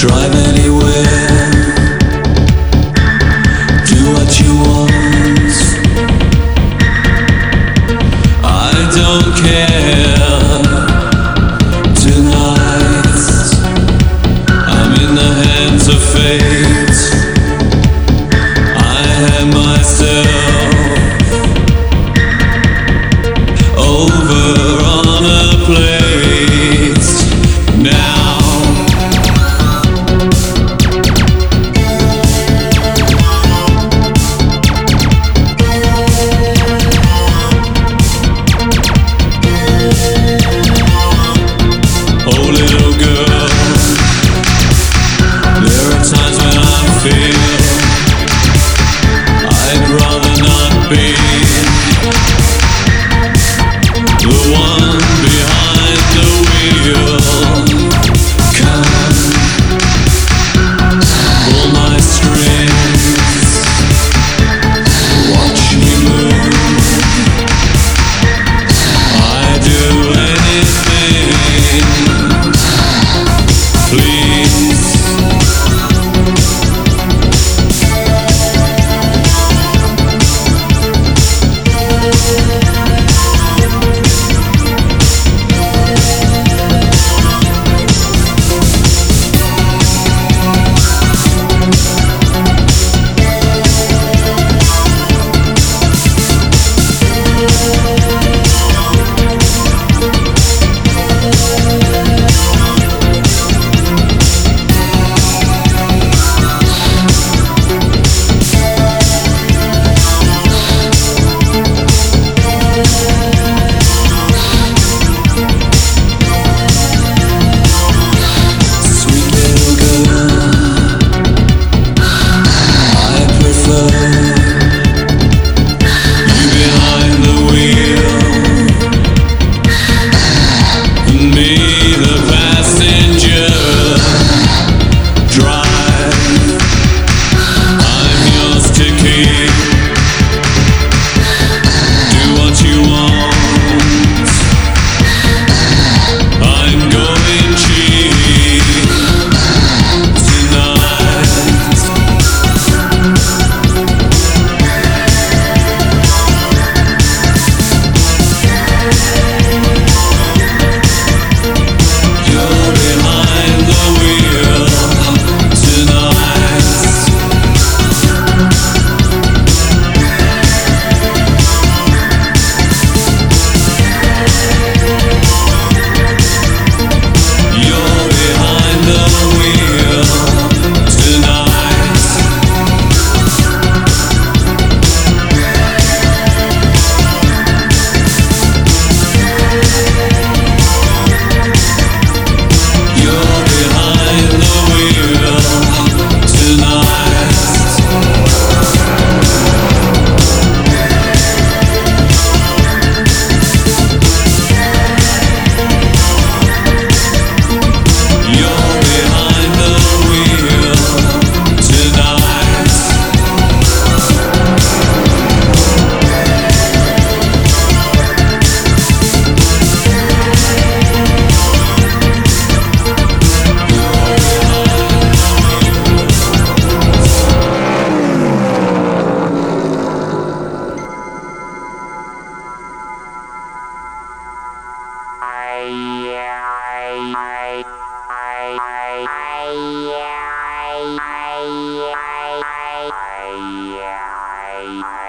drive anywhere. Do what you want. Yeah.